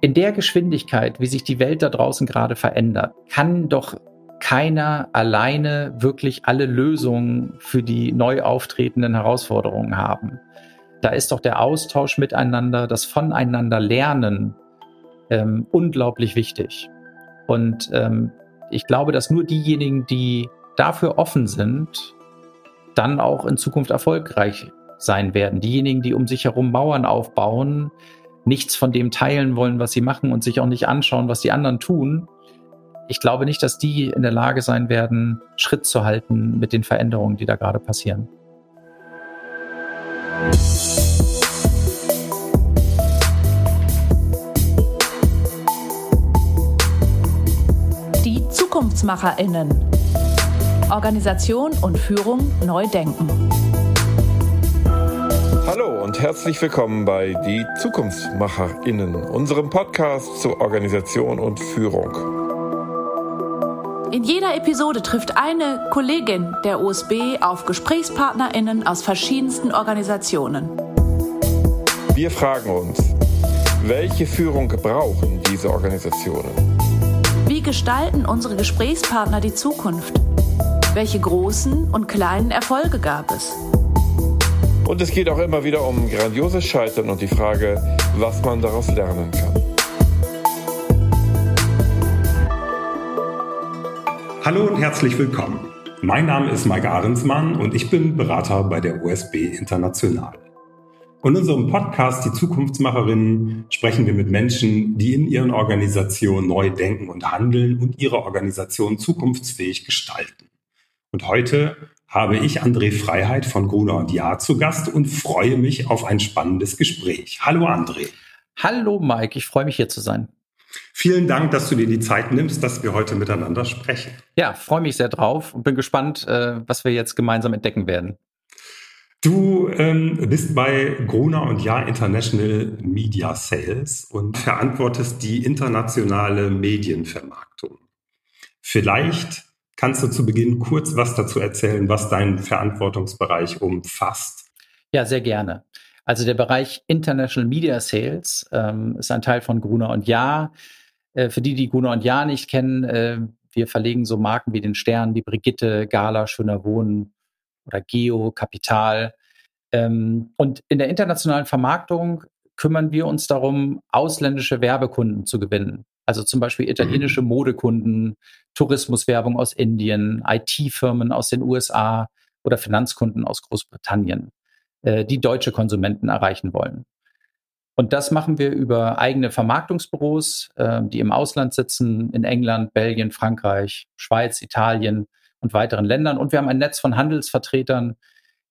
in der Geschwindigkeit, wie sich die Welt da draußen gerade verändert, kann doch keiner alleine wirklich alle Lösungen für die neu auftretenden Herausforderungen haben. Da ist doch der Austausch miteinander, das Voneinander lernen ähm, unglaublich wichtig. Und ähm, ich glaube, dass nur diejenigen, die dafür offen sind, dann auch in Zukunft erfolgreich sein werden. Diejenigen, die um sich herum Mauern aufbauen, nichts von dem teilen wollen, was sie machen und sich auch nicht anschauen, was die anderen tun. Ich glaube nicht, dass die in der Lage sein werden, Schritt zu halten mit den Veränderungen, die da gerade passieren. Die ZukunftsmacherInnen. Organisation und Führung neu denken. Hallo und herzlich willkommen bei Die ZukunftsmacherInnen, unserem Podcast zur Organisation und Führung. In jeder Episode trifft eine Kollegin der USB auf GesprächspartnerInnen aus verschiedensten Organisationen. Wir fragen uns, welche Führung brauchen diese Organisationen? Wie gestalten unsere Gesprächspartner die Zukunft? Welche großen und kleinen Erfolge gab es? Und es geht auch immer wieder um grandioses Scheitern und die Frage, was man daraus lernen kann. Hallo und herzlich willkommen. Mein Name ist Mike Ahrensmann und ich bin Berater bei der USB International. In unserem Podcast Die Zukunftsmacherinnen sprechen wir mit Menschen, die in ihren Organisationen neu denken und handeln und ihre Organisation zukunftsfähig gestalten. Und heute habe ich André Freiheit von Gruner und Jahr zu Gast und freue mich auf ein spannendes Gespräch. Hallo André. Hallo Mike, ich freue mich hier zu sein. Vielen Dank, dass du dir die Zeit nimmst, dass wir heute miteinander sprechen. Ja, freue mich sehr drauf und bin gespannt, äh, was wir jetzt gemeinsam entdecken werden. Du ähm, bist bei Gruner und Jahr International Media Sales und verantwortest die internationale Medienvermarktung. Vielleicht Kannst du zu Beginn kurz was dazu erzählen, was dein Verantwortungsbereich umfasst? Ja, sehr gerne. Also der Bereich International Media Sales ähm, ist ein Teil von Gruner und Jahr. Äh, für die, die Gruner und Jahr nicht kennen, äh, wir verlegen so Marken wie den Stern, die Brigitte, Gala, Schöner Wohnen oder Geo, Kapital. Ähm, und in der internationalen Vermarktung kümmern wir uns darum, ausländische Werbekunden zu gewinnen. Also zum Beispiel italienische mhm. Modekunden, Tourismuswerbung aus Indien, IT-Firmen aus den USA oder Finanzkunden aus Großbritannien, äh, die deutsche Konsumenten erreichen wollen. Und das machen wir über eigene Vermarktungsbüros, äh, die im Ausland sitzen, in England, Belgien, Frankreich, Schweiz, Italien und weiteren Ländern. Und wir haben ein Netz von Handelsvertretern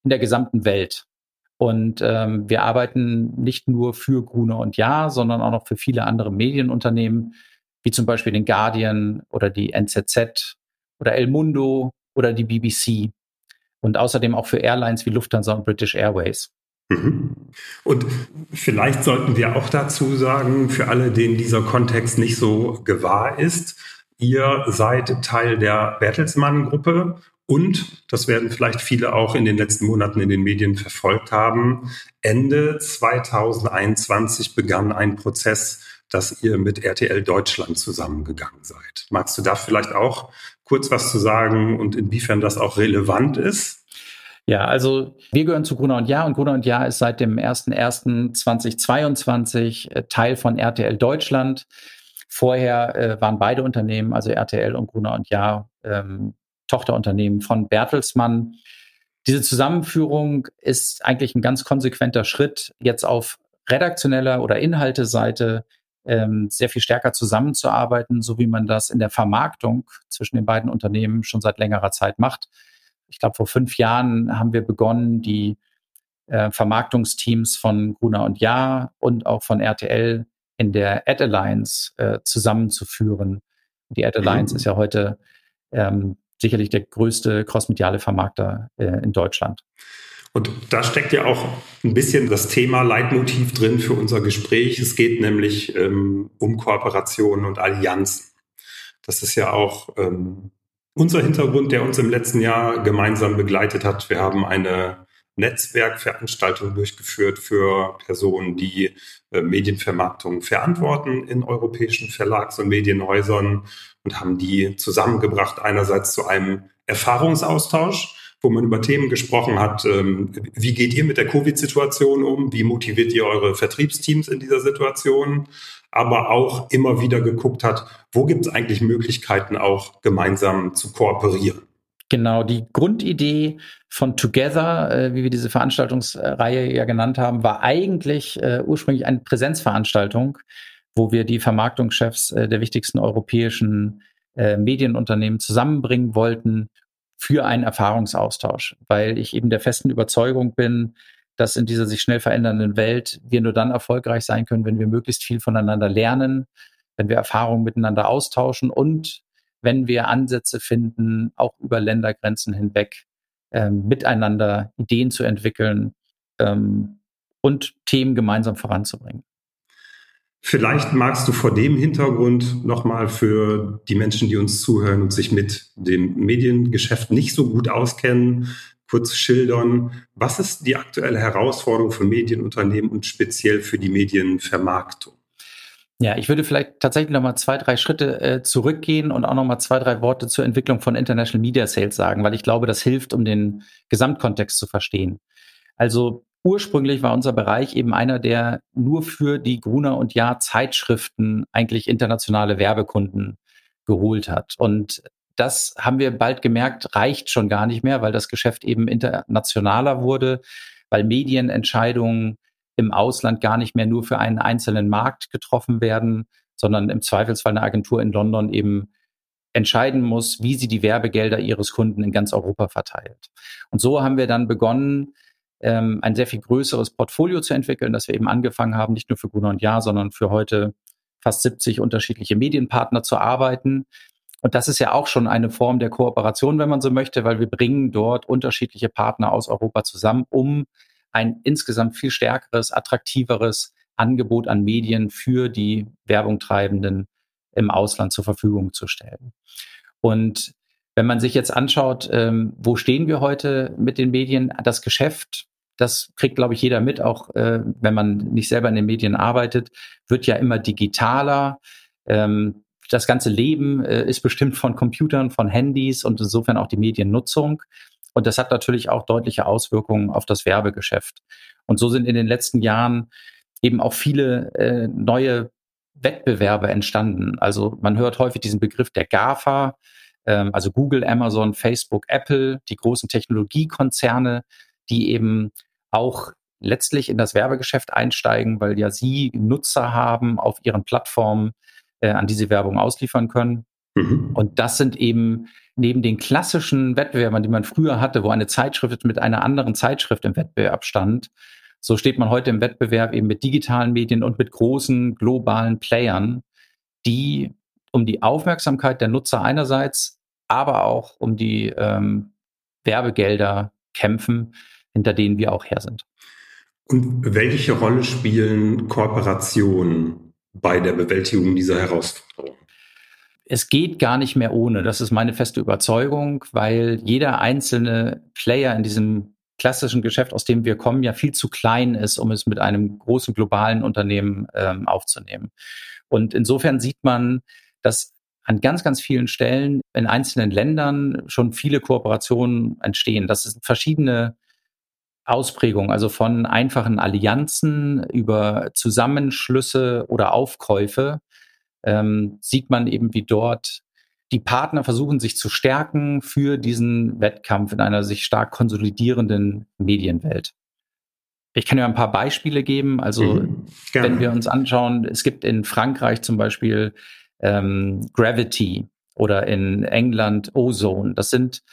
in der gesamten Welt. Und ähm, wir arbeiten nicht nur für Gruner und Ja, sondern auch noch für viele andere Medienunternehmen, wie zum Beispiel den Guardian oder die NZZ oder El Mundo oder die BBC. Und außerdem auch für Airlines wie Lufthansa und British Airways. Mhm. Und vielleicht sollten wir auch dazu sagen, für alle, denen dieser Kontext nicht so gewahr ist, ihr seid Teil der Bertelsmann-Gruppe und, das werden vielleicht viele auch in den letzten Monaten in den Medien verfolgt haben, Ende 2021 begann ein Prozess, dass ihr mit RTL Deutschland zusammengegangen seid. Magst du da vielleicht auch kurz was zu sagen und inwiefern das auch relevant ist? Ja, also wir gehören zu Gruner und Jahr und Gruner und Jahr ist seit dem 01.01.2022 äh, Teil von RTL Deutschland. Vorher äh, waren beide Unternehmen, also RTL und Gruner und Jahr, ähm, Tochterunternehmen von Bertelsmann. Diese Zusammenführung ist eigentlich ein ganz konsequenter Schritt, jetzt auf redaktioneller oder Inhalteseite ähm, sehr viel stärker zusammenzuarbeiten, so wie man das in der Vermarktung zwischen den beiden Unternehmen schon seit längerer Zeit macht. Ich glaube, vor fünf Jahren haben wir begonnen, die äh, Vermarktungsteams von Gruner und Jahr und auch von RTL in der Ad Alliance äh, zusammenzuführen. Die Ad Alliance mhm. ist ja heute ähm, sicherlich der größte crossmediale Vermarkter äh, in Deutschland. Und da steckt ja auch ein bisschen das Thema Leitmotiv drin für unser Gespräch. Es geht nämlich ähm, um Kooperationen und Allianzen. Das ist ja auch ähm, unser Hintergrund, der uns im letzten Jahr gemeinsam begleitet hat. Wir haben eine Netzwerkveranstaltungen durchgeführt für Personen, die äh, Medienvermarktung verantworten in europäischen Verlags- und Medienhäusern und haben die zusammengebracht einerseits zu einem Erfahrungsaustausch, wo man über Themen gesprochen hat, ähm, wie geht ihr mit der Covid-Situation um, wie motiviert ihr eure Vertriebsteams in dieser Situation, aber auch immer wieder geguckt hat, wo gibt es eigentlich Möglichkeiten auch gemeinsam zu kooperieren. Genau, die Grundidee von Together, äh, wie wir diese Veranstaltungsreihe ja genannt haben, war eigentlich äh, ursprünglich eine Präsenzveranstaltung, wo wir die Vermarktungschefs äh, der wichtigsten europäischen Medienunternehmen zusammenbringen wollten für einen Erfahrungsaustausch, weil ich eben der festen Überzeugung bin, dass in dieser sich schnell verändernden Welt wir nur dann erfolgreich sein können, wenn wir möglichst viel voneinander lernen, wenn wir Erfahrungen miteinander austauschen und wenn wir Ansätze finden, auch über Ländergrenzen hinweg ähm, miteinander Ideen zu entwickeln ähm, und Themen gemeinsam voranzubringen. Vielleicht magst du vor dem Hintergrund nochmal für die Menschen, die uns zuhören und sich mit dem Mediengeschäft nicht so gut auskennen, kurz schildern, was ist die aktuelle Herausforderung für Medienunternehmen und speziell für die Medienvermarktung? Ja, ich würde vielleicht tatsächlich noch mal zwei, drei Schritte äh, zurückgehen und auch noch mal zwei, drei Worte zur Entwicklung von International Media Sales sagen, weil ich glaube, das hilft, um den Gesamtkontext zu verstehen. Also ursprünglich war unser Bereich eben einer, der nur für die Gruner und Jahr Zeitschriften eigentlich internationale Werbekunden geholt hat. Und das haben wir bald gemerkt, reicht schon gar nicht mehr, weil das Geschäft eben internationaler wurde, weil Medienentscheidungen im Ausland gar nicht mehr nur für einen einzelnen Markt getroffen werden, sondern im Zweifelsfall eine Agentur in London eben entscheiden muss, wie sie die Werbegelder ihres Kunden in ganz Europa verteilt. Und so haben wir dann begonnen, ähm, ein sehr viel größeres Portfolio zu entwickeln, dass wir eben angefangen haben, nicht nur für Gruner und Jahr, sondern für heute fast 70 unterschiedliche Medienpartner zu arbeiten. Und das ist ja auch schon eine Form der Kooperation, wenn man so möchte, weil wir bringen dort unterschiedliche Partner aus Europa zusammen, um ein insgesamt viel stärkeres, attraktiveres Angebot an Medien für die Werbungtreibenden im Ausland zur Verfügung zu stellen. Und wenn man sich jetzt anschaut, ähm, wo stehen wir heute mit den Medien, das Geschäft, das kriegt, glaube ich, jeder mit, auch äh, wenn man nicht selber in den Medien arbeitet, wird ja immer digitaler. Ähm, das ganze Leben äh, ist bestimmt von Computern, von Handys und insofern auch die Mediennutzung. Und das hat natürlich auch deutliche Auswirkungen auf das Werbegeschäft. Und so sind in den letzten Jahren eben auch viele äh, neue Wettbewerbe entstanden. Also man hört häufig diesen Begriff der GAFA, ähm, also Google, Amazon, Facebook, Apple, die großen Technologiekonzerne, die eben auch letztlich in das Werbegeschäft einsteigen, weil ja sie Nutzer haben auf ihren Plattformen, äh, an die sie Werbung ausliefern können. Mhm. Und das sind eben neben den klassischen Wettbewerbern, die man früher hatte, wo eine Zeitschrift mit einer anderen Zeitschrift im Wettbewerb stand, so steht man heute im Wettbewerb eben mit digitalen Medien und mit großen globalen Playern, die um die Aufmerksamkeit der Nutzer einerseits, aber auch um die ähm, Werbegelder kämpfen, hinter denen wir auch her sind. Und welche Rolle spielen Kooperationen bei der Bewältigung dieser Herausforderung? es geht gar nicht mehr ohne. Das ist meine feste Überzeugung, weil jeder einzelne Player in diesem klassischen Geschäft, aus dem wir kommen, ja viel zu klein ist, um es mit einem großen globalen Unternehmen ähm, aufzunehmen. Und insofern sieht man, dass an ganz, ganz vielen Stellen in einzelnen Ländern schon viele Kooperationen entstehen. Das sind verschiedene Ausprägungen, also von einfachen Allianzen über Zusammenschlüsse oder Aufkäufe ähm, sieht man eben, wie dort die Partner versuchen, sich zu stärken für diesen Wettkampf in einer sich stark konsolidierenden Medienwelt. Ich kann ja ein paar Beispiele geben. Also, mhm, wenn wir uns anschauen, es gibt in Frankreich zum Beispiel ähm, Gravity oder in England Ozone. Das sind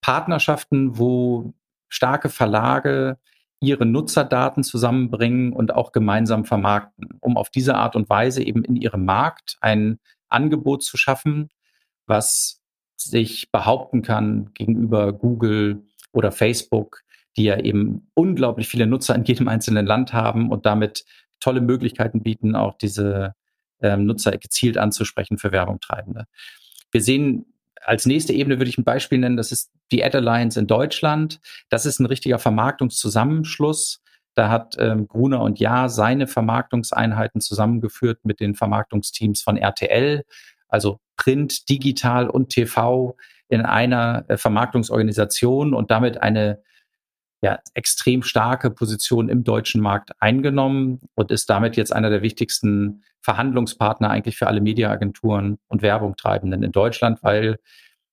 Partnerschaften, wo starke Verlage ihre Nutzerdaten zusammenbringen und auch gemeinsam vermarkten, um auf diese Art und Weise eben in ihrem Markt ein Angebot zu schaffen, was sich behaupten kann gegenüber Google oder Facebook, die ja eben unglaublich viele Nutzer in jedem einzelnen Land haben und damit tolle Möglichkeiten bieten, auch diese ähm, Nutzer gezielt anzusprechen für Werbung treibende. Wir sehen als nächste Ebene würde ich ein Beispiel nennen, das ist die Ad Alliance in Deutschland. Das ist ein richtiger Vermarktungszusammenschluss. Da hat ähm, Gruner und Ja seine Vermarktungseinheiten zusammengeführt mit den Vermarktungsteams von RTL, also Print, Digital und TV in einer äh, Vermarktungsorganisation und damit eine ja, extrem starke Position im deutschen Markt eingenommen und ist damit jetzt einer der wichtigsten Verhandlungspartner eigentlich für alle Mediaagenturen und Werbungtreibenden in Deutschland, weil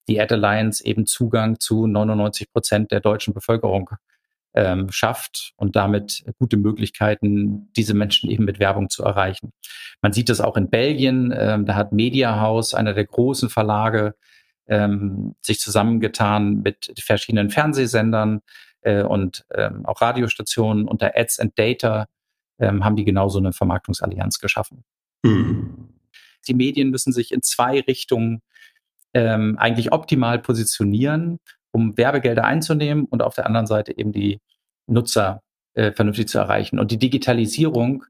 die Ad Alliance eben Zugang zu 99 Prozent der deutschen Bevölkerung ähm, schafft und damit gute Möglichkeiten, diese Menschen eben mit Werbung zu erreichen. Man sieht das auch in Belgien. Ähm, da hat Media House, einer der großen Verlage, ähm, sich zusammengetan mit verschiedenen Fernsehsendern, äh, und ähm, auch Radiostationen unter Ads and Data ähm, haben die genauso eine Vermarktungsallianz geschaffen. Mhm. Die Medien müssen sich in zwei Richtungen ähm, eigentlich optimal positionieren, um Werbegelder einzunehmen und auf der anderen Seite eben die Nutzer äh, vernünftig zu erreichen. Und die Digitalisierung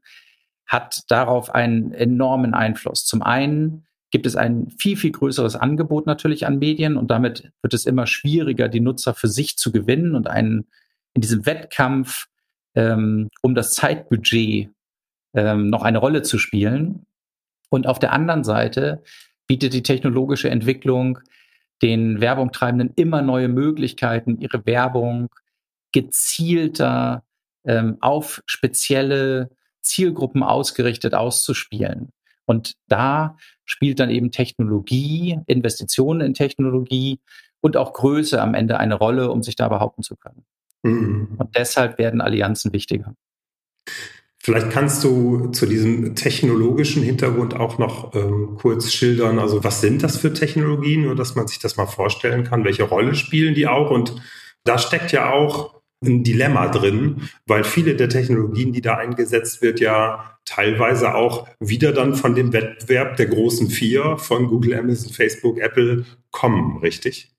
hat darauf einen enormen Einfluss. Zum einen gibt es ein viel, viel größeres Angebot natürlich an Medien und damit wird es immer schwieriger, die Nutzer für sich zu gewinnen und einen in diesem Wettkampf ähm, um das Zeitbudget ähm, noch eine Rolle zu spielen. Und auf der anderen Seite bietet die technologische Entwicklung den Werbungtreibenden immer neue Möglichkeiten, ihre Werbung gezielter ähm, auf spezielle Zielgruppen ausgerichtet auszuspielen. Und da spielt dann eben Technologie, Investitionen in Technologie und auch Größe am Ende eine Rolle, um sich da behaupten zu können. Mhm. Und deshalb werden Allianzen wichtiger. Vielleicht kannst du zu diesem technologischen Hintergrund auch noch ähm, kurz schildern, also was sind das für Technologien, nur dass man sich das mal vorstellen kann, welche Rolle spielen die auch? Und da steckt ja auch ein Dilemma drin, weil viele der Technologien, die da eingesetzt wird, ja teilweise auch wieder dann von dem Wettbewerb der großen vier von Google, Amazon, Facebook, Apple kommen, richtig?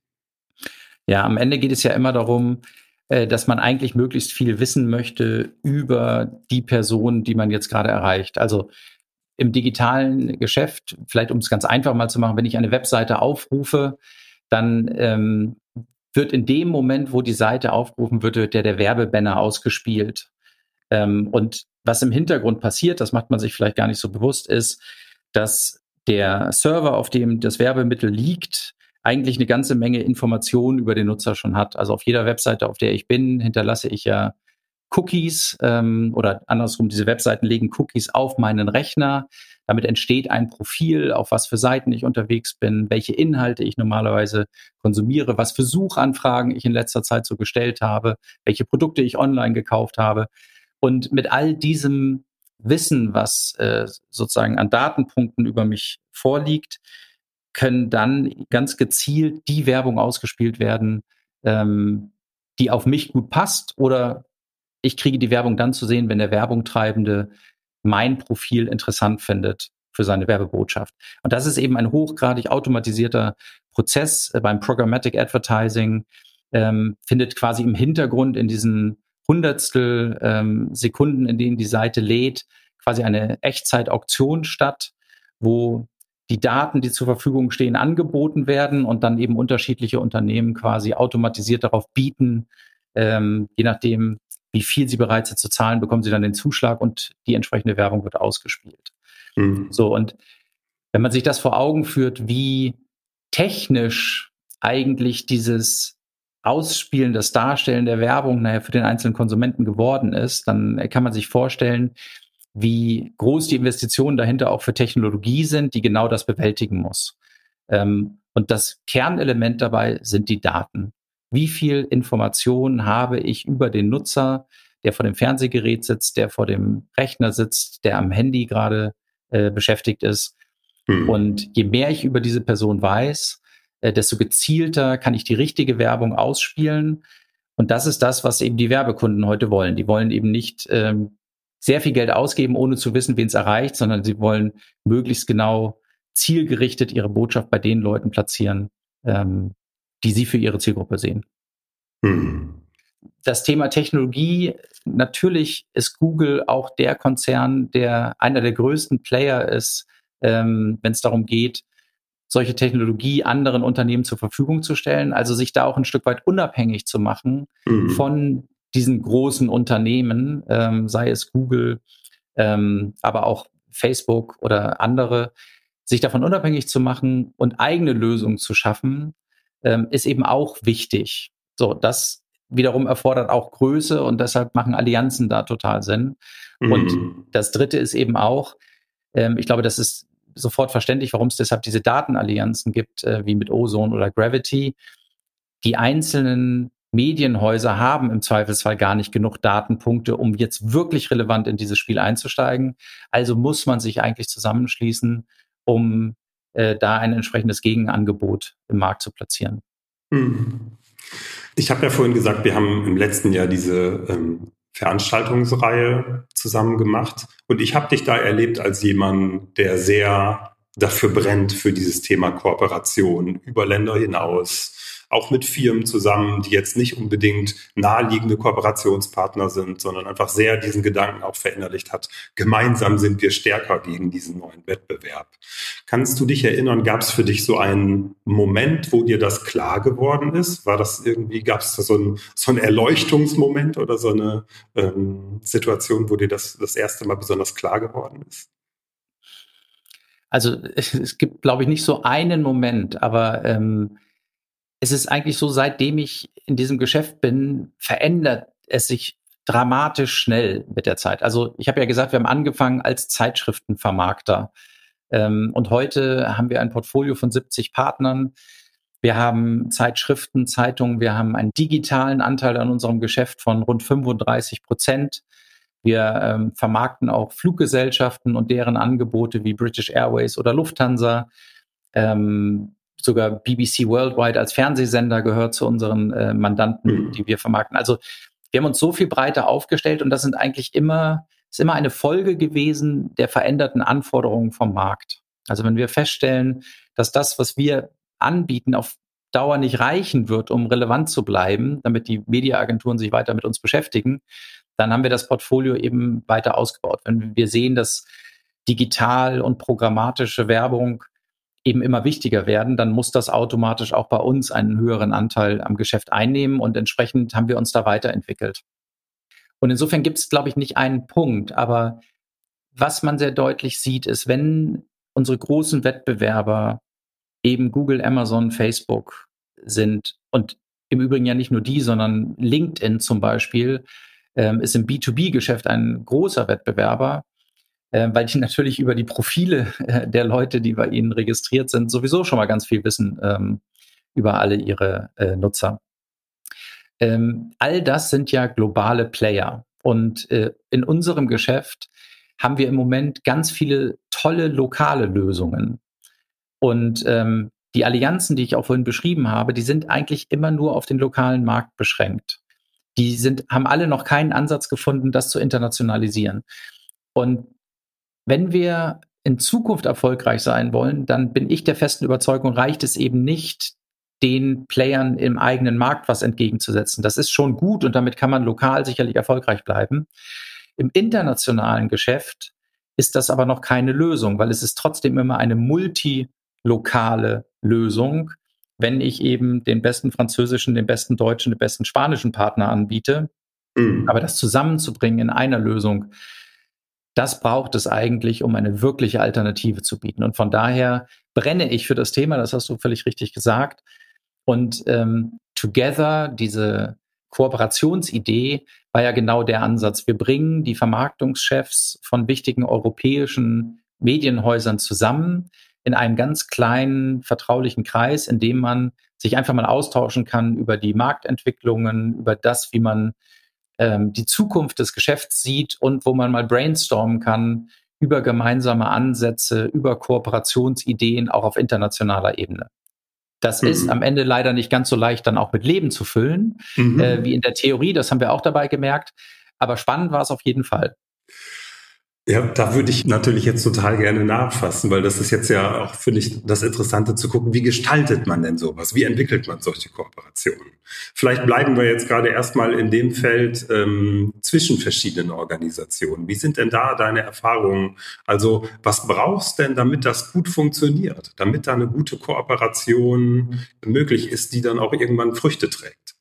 Ja, am Ende geht es ja immer darum, äh, dass man eigentlich möglichst viel wissen möchte über die Person, die man jetzt gerade erreicht. Also im digitalen Geschäft, vielleicht um es ganz einfach mal zu machen, wenn ich eine Webseite aufrufe, dann ähm, wird in dem Moment, wo die Seite aufgerufen wird, wird der, der Werbebanner ausgespielt. Ähm, und was im Hintergrund passiert, das macht man sich vielleicht gar nicht so bewusst, ist, dass der Server, auf dem das Werbemittel liegt, eigentlich eine ganze Menge Informationen über den Nutzer schon hat. Also auf jeder Webseite, auf der ich bin, hinterlasse ich ja Cookies ähm, oder andersrum, diese Webseiten legen Cookies auf meinen Rechner. Damit entsteht ein Profil, auf was für Seiten ich unterwegs bin, welche Inhalte ich normalerweise konsumiere, was für Suchanfragen ich in letzter Zeit so gestellt habe, welche Produkte ich online gekauft habe. Und mit all diesem Wissen, was äh, sozusagen an Datenpunkten über mich vorliegt, können dann ganz gezielt die Werbung ausgespielt werden, ähm, die auf mich gut passt oder ich kriege die Werbung dann zu sehen, wenn der Werbungtreibende mein Profil interessant findet für seine Werbebotschaft. Und das ist eben ein hochgradig automatisierter Prozess äh, beim Programmatic Advertising, ähm, findet quasi im Hintergrund in diesen Hundertstel ähm, Sekunden, in denen die Seite lädt, quasi eine Echtzeit-Auktion statt, wo die Daten, die zur Verfügung stehen, angeboten werden und dann eben unterschiedliche Unternehmen quasi automatisiert darauf bieten, ähm, je nachdem, wie viel sie bereit sind zu zahlen, bekommen sie dann den Zuschlag und die entsprechende Werbung wird ausgespielt. Mhm. So, und wenn man sich das vor Augen führt, wie technisch eigentlich dieses Ausspielen, das Darstellen der Werbung nachher für den einzelnen Konsumenten geworden ist, dann kann man sich vorstellen, wie groß die Investitionen dahinter auch für Technologie sind, die genau das bewältigen muss. Ähm, und das Kernelement dabei sind die Daten. Wie viel Information habe ich über den Nutzer, der vor dem Fernsehgerät sitzt, der vor dem Rechner sitzt, der am Handy gerade äh, beschäftigt ist? Hm. Und je mehr ich über diese Person weiß, äh, desto gezielter kann ich die richtige Werbung ausspielen. Und das ist das, was eben die Werbekunden heute wollen. Die wollen eben nicht ähm, sehr viel Geld ausgeben, ohne zu wissen, wen es erreicht, sondern sie wollen möglichst genau zielgerichtet ihre Botschaft bei den Leuten platzieren, ähm, die sie für ihre Zielgruppe sehen. Hm. Das Thema Technologie, natürlich ist Google auch der Konzern, der einer der größten Player ist, ähm, wenn es darum geht, solche Technologie anderen Unternehmen zur Verfügung zu stellen, also sich da auch ein Stück weit unabhängig zu machen mhm. von diesen großen Unternehmen, ähm, sei es Google, ähm, aber auch Facebook oder andere, sich davon unabhängig zu machen und eigene Lösungen zu schaffen, ähm, ist eben auch wichtig. So, das wiederum erfordert auch Größe und deshalb machen Allianzen da total Sinn. Mhm. Und das dritte ist eben auch, ähm, ich glaube, das ist sofort verständlich, warum es deshalb diese Datenallianzen gibt, äh, wie mit Ozone oder Gravity. Die einzelnen Medienhäuser haben im Zweifelsfall gar nicht genug Datenpunkte, um jetzt wirklich relevant in dieses Spiel einzusteigen. Also muss man sich eigentlich zusammenschließen um da ein entsprechendes Gegenangebot im Markt zu platzieren. Hm. Ich habe ja vorhin gesagt, wir haben im letzten Jahr diese ähm, Veranstaltungsreihe zusammen gemacht und ich habe dich da erlebt als jemand, der sehr dafür brennt für dieses Thema Kooperation über Länder hinaus, auch mit Firmen zusammen, die jetzt nicht unbedingt naheliegende Kooperationspartner sind, sondern einfach sehr diesen Gedanken auch verinnerlicht hat. Gemeinsam sind wir stärker gegen diesen neuen Wettbewerb. Kannst du dich erinnern, gab es für dich so einen Moment, wo dir das klar geworden ist? War das irgendwie, gab es da so ein, so ein Erleuchtungsmoment oder so eine ähm, Situation, wo dir das das erste Mal besonders klar geworden ist? Also es gibt, glaube ich, nicht so einen Moment, aber ähm, es ist eigentlich so, seitdem ich in diesem Geschäft bin, verändert es sich dramatisch schnell mit der Zeit. Also ich habe ja gesagt, wir haben angefangen als Zeitschriftenvermarkter. Ähm, und heute haben wir ein Portfolio von 70 Partnern. Wir haben Zeitschriften, Zeitungen, wir haben einen digitalen Anteil an unserem Geschäft von rund 35 Prozent. Wir ähm, vermarkten auch Fluggesellschaften und deren Angebote wie British Airways oder Lufthansa. Ähm, sogar BBC Worldwide als Fernsehsender gehört zu unseren äh, Mandanten, mhm. die wir vermarkten. Also wir haben uns so viel breiter aufgestellt und das sind eigentlich immer, ist immer eine Folge gewesen der veränderten Anforderungen vom Markt. Also wenn wir feststellen, dass das, was wir anbieten, auf Dauer nicht reichen wird, um relevant zu bleiben, damit die Mediaagenturen sich weiter mit uns beschäftigen, dann haben wir das Portfolio eben weiter ausgebaut. Wenn wir sehen, dass digital und programmatische Werbung eben immer wichtiger werden, dann muss das automatisch auch bei uns einen höheren Anteil am Geschäft einnehmen und entsprechend haben wir uns da weiterentwickelt. Und insofern gibt es, glaube ich, nicht einen Punkt, aber was man sehr deutlich sieht, ist, wenn unsere großen Wettbewerber eben Google, Amazon, Facebook sind und im Übrigen ja nicht nur die, sondern LinkedIn zum Beispiel ähm, ist im B2B-Geschäft ein großer Wettbewerber, äh, weil ich natürlich über die Profile äh, der Leute, die bei ihnen registriert sind, sowieso schon mal ganz viel wissen ähm, über alle ihre äh, Nutzer. Ähm, all das sind ja globale Player. Und äh, in unserem Geschäft haben wir im Moment ganz viele tolle lokale Lösungen. Und ähm, die Allianzen, die ich auch vorhin beschrieben habe, die sind eigentlich immer nur auf den lokalen Markt beschränkt. Die sind, haben alle noch keinen Ansatz gefunden, das zu internationalisieren. Und wenn wir in Zukunft erfolgreich sein wollen, dann bin ich der festen Überzeugung, reicht es eben nicht, den Playern im eigenen Markt was entgegenzusetzen. Das ist schon gut und damit kann man lokal sicherlich erfolgreich bleiben. Im internationalen Geschäft ist das aber noch keine Lösung, weil es ist trotzdem immer eine multilokale Lösung, wenn ich eben den besten französischen, den besten deutschen, den besten spanischen Partner anbiete. Mhm. Aber das zusammenzubringen in einer Lösung, das braucht es eigentlich, um eine wirkliche Alternative zu bieten. Und von daher brenne ich für das Thema, das hast du völlig richtig gesagt. Und ähm, Together, diese Kooperationsidee, war ja genau der Ansatz. Wir bringen die Vermarktungschefs von wichtigen europäischen Medienhäusern zusammen in einem ganz kleinen, vertraulichen Kreis, in dem man sich einfach mal austauschen kann über die Marktentwicklungen, über das, wie man ähm, die Zukunft des Geschäfts sieht und wo man mal brainstormen kann über gemeinsame Ansätze, über Kooperationsideen auch auf internationaler Ebene. Das mhm. ist am Ende leider nicht ganz so leicht dann auch mit Leben zu füllen, mhm. äh, wie in der Theorie. Das haben wir auch dabei gemerkt. Aber spannend war es auf jeden Fall. Ja, da würde ich natürlich jetzt total gerne nachfassen, weil das ist jetzt ja auch, finde ich, das Interessante zu gucken, wie gestaltet man denn sowas? Wie entwickelt man solche Kooperationen? Vielleicht bleiben wir jetzt gerade erstmal in dem Feld ähm, zwischen verschiedenen Organisationen. Wie sind denn da deine Erfahrungen? Also was brauchst denn, damit das gut funktioniert, damit da eine gute Kooperation möglich ist, die dann auch irgendwann Früchte trägt?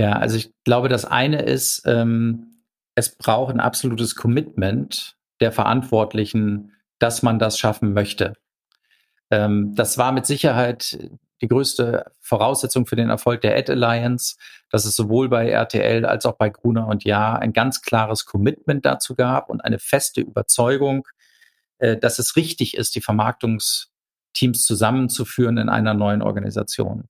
Ja, also ich glaube, das eine ist, ähm, es braucht ein absolutes Commitment der Verantwortlichen, dass man das schaffen möchte. Ähm, das war mit Sicherheit die größte Voraussetzung für den Erfolg der Ad Alliance, dass es sowohl bei RTL als auch bei Gruner und Ja ein ganz klares Commitment dazu gab und eine feste Überzeugung, äh, dass es richtig ist, die Vermarktungsteams zusammenzuführen in einer neuen Organisation.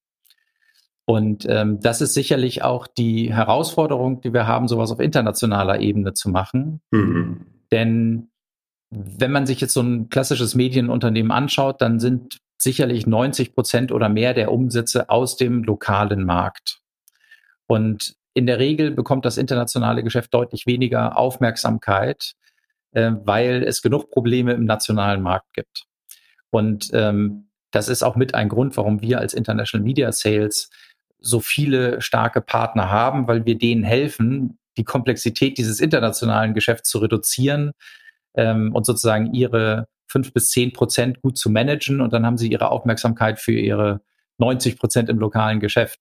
Und ähm, das ist sicherlich auch die Herausforderung, die wir haben, sowas auf internationaler Ebene zu machen. Mhm. Denn wenn man sich jetzt so ein klassisches Medienunternehmen anschaut, dann sind sicherlich 90 Prozent oder mehr der Umsätze aus dem lokalen Markt. Und in der Regel bekommt das internationale Geschäft deutlich weniger Aufmerksamkeit, äh, weil es genug Probleme im nationalen Markt gibt. Und ähm, das ist auch mit ein Grund, warum wir als International Media Sales so viele starke Partner haben, weil wir denen helfen, die Komplexität dieses internationalen Geschäfts zu reduzieren ähm, und sozusagen ihre fünf bis zehn Prozent gut zu managen und dann haben sie ihre Aufmerksamkeit für ihre 90 Prozent im lokalen Geschäft.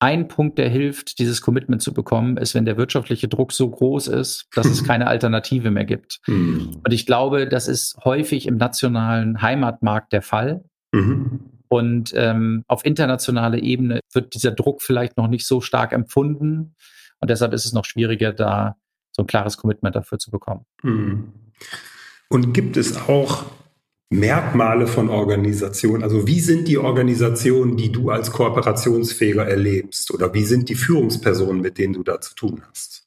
Ein Punkt, der hilft, dieses Commitment zu bekommen, ist, wenn der wirtschaftliche Druck so groß ist, dass es keine Alternative mehr gibt. Mhm. Und ich glaube, das ist häufig im nationalen Heimatmarkt der Fall. Mhm. Und ähm, auf internationaler Ebene wird dieser Druck vielleicht noch nicht so stark empfunden. Und deshalb ist es noch schwieriger, da so ein klares Commitment dafür zu bekommen. Mhm. Und gibt es auch Merkmale von Organisationen? Also wie sind die Organisationen, die du als kooperationsfähiger erlebst? Oder wie sind die Führungspersonen, mit denen du da zu tun hast?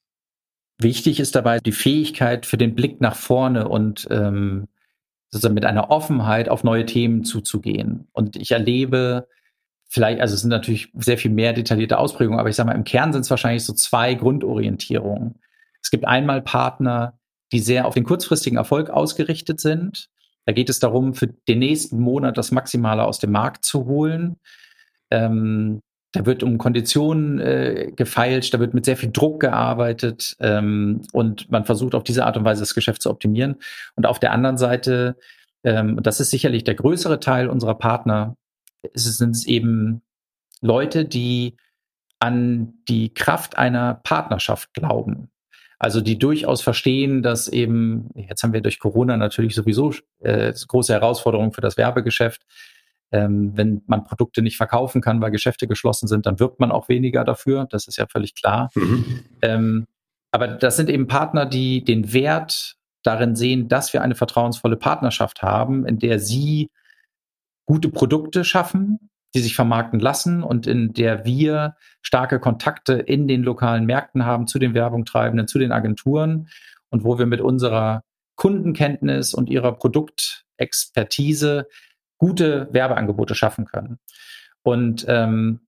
Wichtig ist dabei die Fähigkeit für den Blick nach vorne und ähm, sozusagen mit einer Offenheit auf neue Themen zuzugehen. Und ich erlebe vielleicht, also es sind natürlich sehr viel mehr detaillierte Ausprägungen, aber ich sage mal, im Kern sind es wahrscheinlich so zwei Grundorientierungen. Es gibt einmal Partner, die sehr auf den kurzfristigen Erfolg ausgerichtet sind. Da geht es darum, für den nächsten Monat das Maximale aus dem Markt zu holen. Ähm, da wird um Konditionen äh, gefeilt, da wird mit sehr viel Druck gearbeitet ähm, und man versucht auf diese Art und Weise das Geschäft zu optimieren. Und auf der anderen Seite, ähm, das ist sicherlich der größere Teil unserer Partner, sind es eben Leute, die an die Kraft einer Partnerschaft glauben. Also die durchaus verstehen, dass eben, jetzt haben wir durch Corona natürlich sowieso äh, große Herausforderungen für das Werbegeschäft, ähm, wenn man Produkte nicht verkaufen kann, weil Geschäfte geschlossen sind, dann wirbt man auch weniger dafür. Das ist ja völlig klar. Mhm. Ähm, aber das sind eben Partner, die den Wert darin sehen, dass wir eine vertrauensvolle Partnerschaft haben, in der sie gute Produkte schaffen, die sich vermarkten lassen und in der wir starke Kontakte in den lokalen Märkten haben zu den Werbungtreibenden, zu den Agenturen und wo wir mit unserer Kundenkenntnis und ihrer Produktexpertise gute Werbeangebote schaffen können. Und ähm,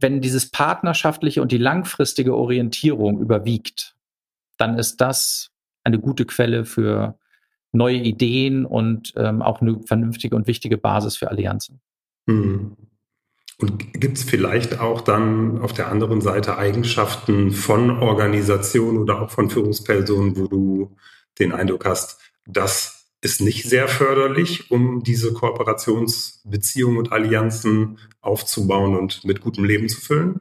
wenn dieses partnerschaftliche und die langfristige Orientierung überwiegt, dann ist das eine gute Quelle für neue Ideen und ähm, auch eine vernünftige und wichtige Basis für Allianzen. Hm. Und gibt es vielleicht auch dann auf der anderen Seite Eigenschaften von Organisationen oder auch von Führungspersonen, wo du den Eindruck hast, dass ist nicht sehr förderlich, um diese Kooperationsbeziehungen und Allianzen aufzubauen und mit gutem Leben zu füllen?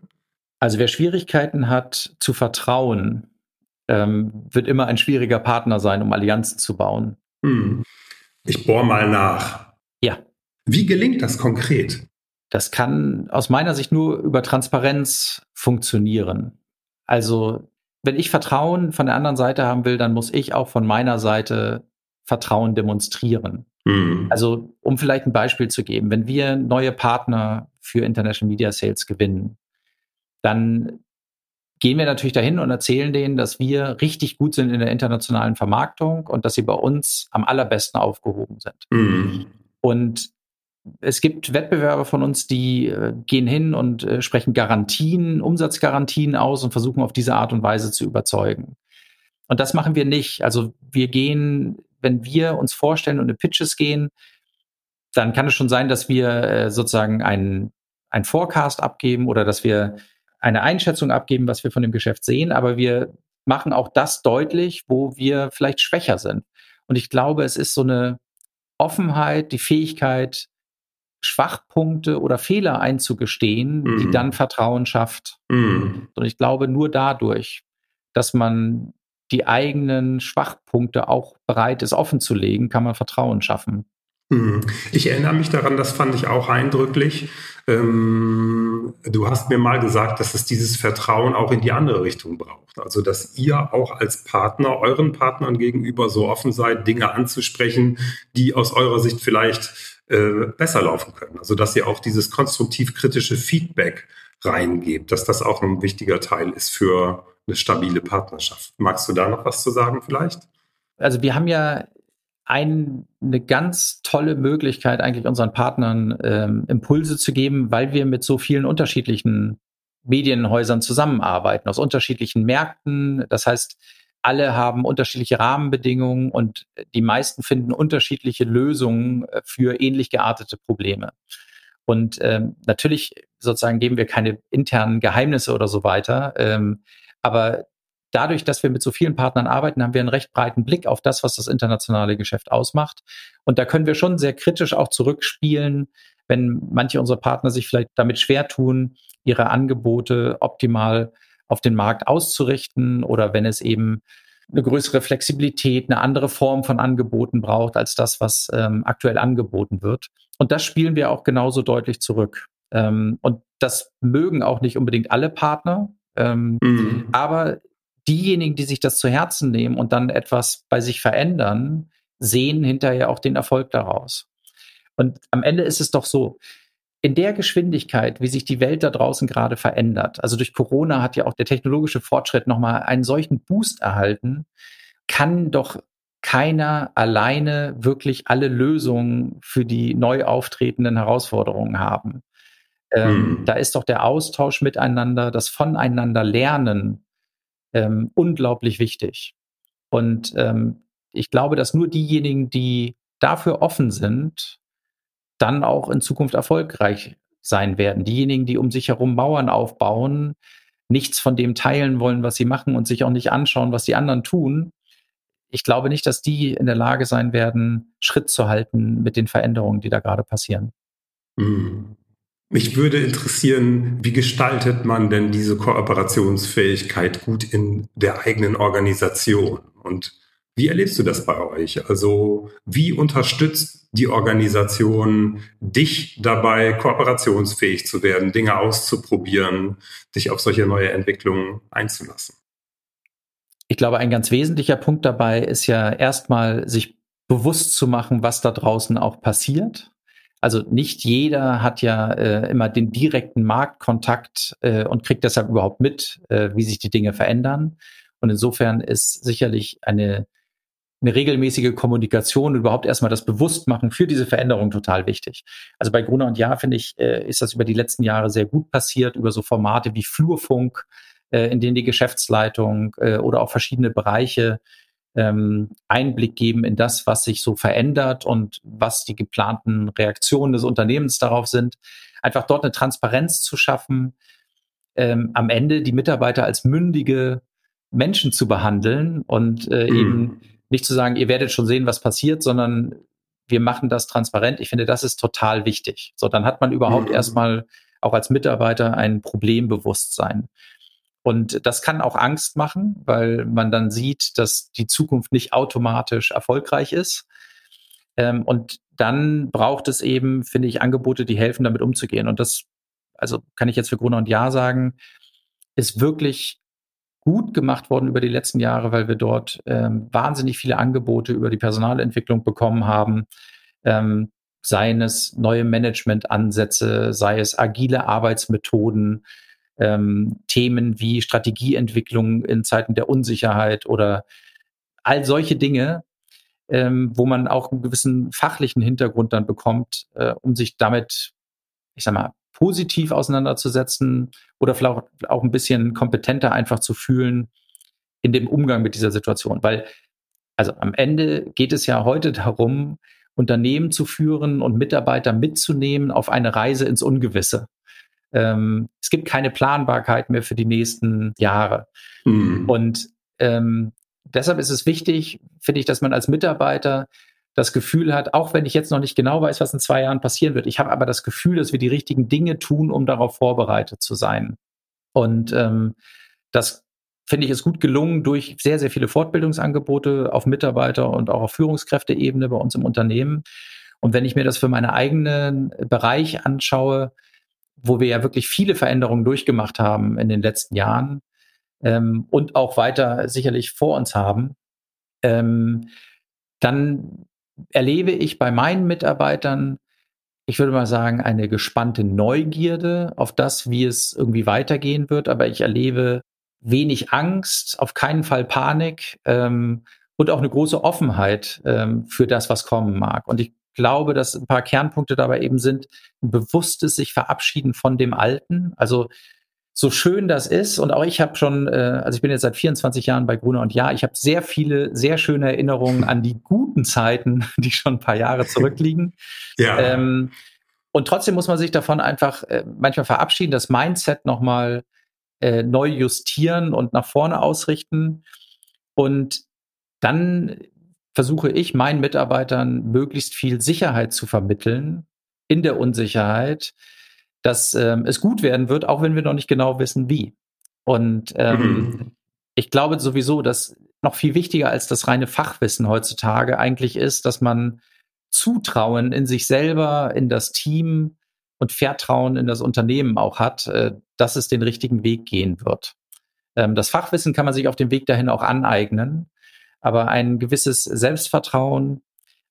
Also wer Schwierigkeiten hat zu vertrauen, ähm, wird immer ein schwieriger Partner sein, um Allianzen zu bauen. Hm. Ich bohr mal nach. Ja. Wie gelingt das konkret? Das kann aus meiner Sicht nur über Transparenz funktionieren. Also wenn ich Vertrauen von der anderen Seite haben will, dann muss ich auch von meiner Seite Vertrauen demonstrieren. Mhm. Also, um vielleicht ein Beispiel zu geben, wenn wir neue Partner für International Media Sales gewinnen, dann gehen wir natürlich dahin und erzählen denen, dass wir richtig gut sind in der internationalen Vermarktung und dass sie bei uns am allerbesten aufgehoben sind. Mhm. Und es gibt Wettbewerber von uns, die äh, gehen hin und äh, sprechen Garantien, Umsatzgarantien aus und versuchen auf diese Art und Weise zu überzeugen. Und das machen wir nicht. Also wir gehen, wenn wir uns vorstellen und in Pitches gehen, dann kann es schon sein, dass wir äh, sozusagen einen, einen Forecast abgeben oder dass wir eine Einschätzung abgeben, was wir von dem Geschäft sehen, aber wir machen auch das deutlich, wo wir vielleicht schwächer sind. Und ich glaube, es ist so eine Offenheit, die Fähigkeit, Schwachpunkte oder Fehler einzugestehen, mm. die mhm. dann Vertrauen schafft. Mm. Und ich glaube, nur dadurch, dass man die eigenen Schwachpunkte auch bereit ist, offen zu legen, kann man Vertrauen schaffen. Mhm. Ich erinnere mich daran, das fand ich auch eindrücklich. Ähm, du hast mir mal gesagt, dass es dieses Vertrauen auch in die andere Richtung braucht. Also, dass ihr auch als Partner euren Partnern gegenüber so offen seid, Dinge anzusprechen, die aus eurer Sicht vielleicht äh, besser laufen können. Also, dass ihr auch dieses konstruktiv-kritische Feedback reingebt, dass das auch ein wichtiger Teil ist für eine stabile Partnerschaft. Magst du da noch was zu sagen vielleicht? Also wir haben ja ein, eine ganz tolle Möglichkeit, eigentlich unseren Partnern ähm, Impulse zu geben, weil wir mit so vielen unterschiedlichen Medienhäusern zusammenarbeiten, aus unterschiedlichen Märkten. Das heißt, alle haben unterschiedliche Rahmenbedingungen und die meisten finden unterschiedliche Lösungen äh, für ähnlich geartete Probleme. Und ähm, natürlich sozusagen geben wir keine internen Geheimnisse oder so weiter. Ähm, aber dadurch, dass wir mit so vielen Partnern arbeiten, haben wir einen recht breiten Blick auf das, was das internationale Geschäft ausmacht. Und da können wir schon sehr kritisch auch zurückspielen, wenn manche unserer Partner sich vielleicht damit schwer tun, ihre Angebote optimal auf den Markt auszurichten oder wenn es eben eine größere Flexibilität, eine andere Form von Angeboten braucht als das, was ähm, aktuell angeboten wird. Und das spielen wir auch genauso deutlich zurück. Ähm, und das mögen auch nicht unbedingt alle Partner. Ähm, mhm. Aber diejenigen, die sich das zu Herzen nehmen und dann etwas bei sich verändern, sehen hinterher auch den Erfolg daraus. Und am Ende ist es doch so, in der Geschwindigkeit, wie sich die Welt da draußen gerade verändert, also durch Corona hat ja auch der technologische Fortschritt nochmal einen solchen Boost erhalten, kann doch keiner alleine wirklich alle Lösungen für die neu auftretenden Herausforderungen haben. Ähm, hm. Da ist doch der Austausch miteinander, das Voneinander lernen ähm, unglaublich wichtig. Und ähm, ich glaube, dass nur diejenigen, die dafür offen sind, dann auch in Zukunft erfolgreich sein werden. Diejenigen, die um sich herum Mauern aufbauen, nichts von dem teilen wollen, was sie machen und sich auch nicht anschauen, was die anderen tun. Ich glaube nicht, dass die in der Lage sein werden, Schritt zu halten mit den Veränderungen, die da gerade passieren. Mhm. Mich würde interessieren, wie gestaltet man denn diese Kooperationsfähigkeit gut in der eigenen Organisation? Und wie erlebst du das bei euch? Also wie unterstützt die Organisation dich dabei, kooperationsfähig zu werden, Dinge auszuprobieren, dich auf solche neue Entwicklungen einzulassen? Ich glaube, ein ganz wesentlicher Punkt dabei ist ja erstmal, sich bewusst zu machen, was da draußen auch passiert also nicht jeder hat ja äh, immer den direkten Marktkontakt äh, und kriegt deshalb überhaupt mit, äh, wie sich die Dinge verändern. Und insofern ist sicherlich eine, eine regelmäßige Kommunikation und überhaupt erstmal das Bewusstmachen für diese Veränderung total wichtig. Also bei Gruner und Ja, finde ich, äh, ist das über die letzten Jahre sehr gut passiert, über so Formate wie Flurfunk, äh, in denen die Geschäftsleitung äh, oder auch verschiedene Bereiche ähm, Einblick geben in das, was sich so verändert und was die geplanten Reaktionen des Unternehmens darauf sind. Einfach dort eine Transparenz zu schaffen, ähm, am Ende die Mitarbeiter als mündige Menschen zu behandeln und äh, mhm. eben nicht zu sagen, ihr werdet schon sehen, was passiert, sondern wir machen das transparent. Ich finde, das ist total wichtig. So, dann hat man überhaupt mhm. erstmal auch als Mitarbeiter ein Problembewusstsein. Und das kann auch Angst machen, weil man dann sieht, dass die Zukunft nicht automatisch erfolgreich ist. Ähm, und dann braucht es eben, finde ich, Angebote, die helfen, damit umzugehen. Und das, also kann ich jetzt für Gruner und Ja sagen, ist wirklich gut gemacht worden über die letzten Jahre, weil wir dort ähm, wahnsinnig viele Angebote über die Personalentwicklung bekommen haben. Ähm, seien es neue Managementansätze, sei es agile Arbeitsmethoden, ähm, Themen wie Strategieentwicklung in Zeiten der Unsicherheit oder all solche Dinge, ähm, wo man auch einen gewissen fachlichen Hintergrund dann bekommt, äh, um sich damit, ich sag mal, positiv auseinanderzusetzen oder vielleicht auch ein bisschen kompetenter einfach zu fühlen, in dem Umgang mit dieser Situation. Weil, also am Ende geht es ja heute darum, Unternehmen zu führen und Mitarbeiter mitzunehmen auf eine Reise ins Ungewisse. Ähm, es gibt keine Planbarkeit mehr für die nächsten Jahre. Mhm. Und ähm, deshalb ist es wichtig, finde ich, dass man als Mitarbeiter das Gefühl hat, auch wenn ich jetzt noch nicht genau weiß, was in zwei Jahren passieren wird, ich habe aber das Gefühl, dass wir die richtigen Dinge tun, um darauf vorbereitet zu sein. Und ähm, das finde ich ist gut gelungen durch sehr, sehr viele Fortbildungsangebote auf Mitarbeiter- und auch auf Führungskräfteebene bei uns im Unternehmen. Und wenn ich mir das für meinen eigenen Bereich anschaue, wo wir ja wirklich viele Veränderungen durchgemacht haben in den letzten Jahren ähm, und auch weiter sicherlich vor uns haben, ähm, dann erlebe ich bei meinen Mitarbeitern, ich würde mal sagen, eine gespannte Neugierde auf das, wie es irgendwie weitergehen wird. Aber ich erlebe wenig Angst, auf keinen Fall Panik ähm, und auch eine große Offenheit ähm, für das, was kommen mag. Und ich glaube, dass ein paar Kernpunkte dabei eben sind, ein bewusstes sich verabschieden von dem Alten. Also so schön das ist, und auch ich habe schon, äh, also ich bin jetzt seit 24 Jahren bei Gruner und Ja, ich habe sehr viele, sehr schöne Erinnerungen an die guten Zeiten, die schon ein paar Jahre zurückliegen. ja. Ähm, und trotzdem muss man sich davon einfach äh, manchmal verabschieden, das Mindset nochmal äh, neu justieren und nach vorne ausrichten. Und dann versuche ich meinen Mitarbeitern möglichst viel Sicherheit zu vermitteln in der Unsicherheit, dass ähm, es gut werden wird, auch wenn wir noch nicht genau wissen, wie. Und ähm, mhm. ich glaube sowieso, dass noch viel wichtiger als das reine Fachwissen heutzutage eigentlich ist, dass man Zutrauen in sich selber, in das Team und Vertrauen in das Unternehmen auch hat, äh, dass es den richtigen Weg gehen wird. Ähm, das Fachwissen kann man sich auf dem Weg dahin auch aneignen, aber ein gewisses Selbstvertrauen,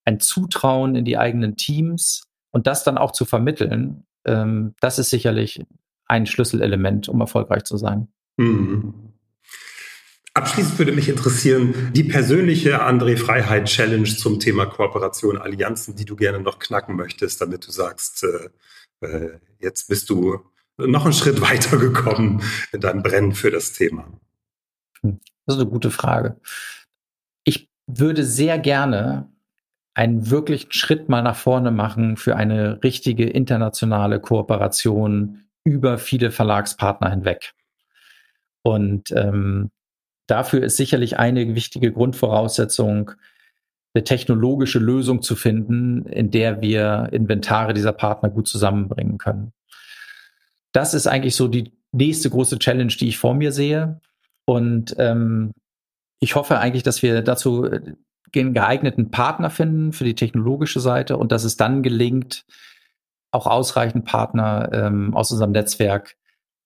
ein Zutrauen in die eigenen Teams und das dann auch zu vermitteln, ähm, das ist sicherlich ein Schlüsselelement, um erfolgreich zu sein. Mhm. Abschließend würde mich interessieren, die persönliche André Freiheit Challenge zum Thema Kooperation, Allianzen, die du gerne noch knacken möchtest, damit du sagst, äh, äh, jetzt bist du noch einen Schritt weiter gekommen in deinem Brennen für das Thema. Hm, das ist eine gute Frage. Würde sehr gerne einen wirklichen Schritt mal nach vorne machen für eine richtige internationale Kooperation über viele Verlagspartner hinweg. Und ähm, dafür ist sicherlich eine wichtige Grundvoraussetzung, eine technologische Lösung zu finden, in der wir Inventare dieser Partner gut zusammenbringen können. Das ist eigentlich so die nächste große Challenge, die ich vor mir sehe. Und ähm, ich hoffe eigentlich, dass wir dazu äh, den geeigneten Partner finden für die technologische Seite und dass es dann gelingt, auch ausreichend Partner ähm, aus unserem Netzwerk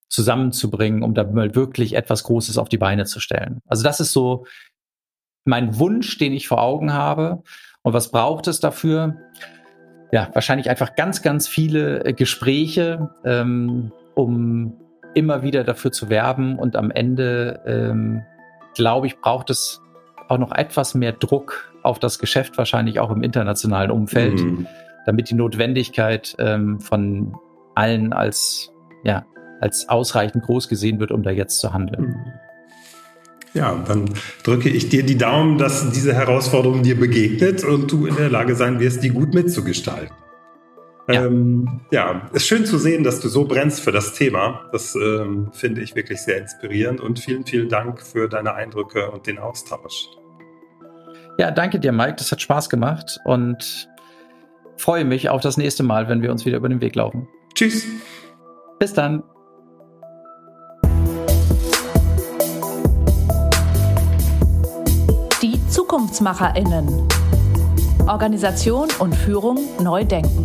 zusammenzubringen, um da mal wirklich etwas Großes auf die Beine zu stellen. Also das ist so mein Wunsch, den ich vor Augen habe. Und was braucht es dafür? Ja, wahrscheinlich einfach ganz, ganz viele äh, Gespräche, ähm, um immer wieder dafür zu werben. Und am Ende, ähm, glaube ich, braucht es auch noch etwas mehr Druck auf das Geschäft, wahrscheinlich auch im internationalen Umfeld, mhm. damit die Notwendigkeit ähm, von allen als, ja, als ausreichend groß gesehen wird, um da jetzt zu handeln. Mhm. Ja, dann drücke ich dir die Daumen, dass diese Herausforderung dir begegnet und du in der Lage sein wirst, die gut mitzugestalten. Ja. Ähm, ja, ist schön zu sehen, dass du so brennst für das Thema. Das ähm, finde ich wirklich sehr inspirierend und vielen, vielen Dank für deine Eindrücke und den Austausch. Ja, danke dir, Mike. Das hat Spaß gemacht und freue mich auf das nächste Mal, wenn wir uns wieder über den Weg laufen. Tschüss. Bis dann. Die ZukunftsmacherInnen. Organisation und Führung neu denken.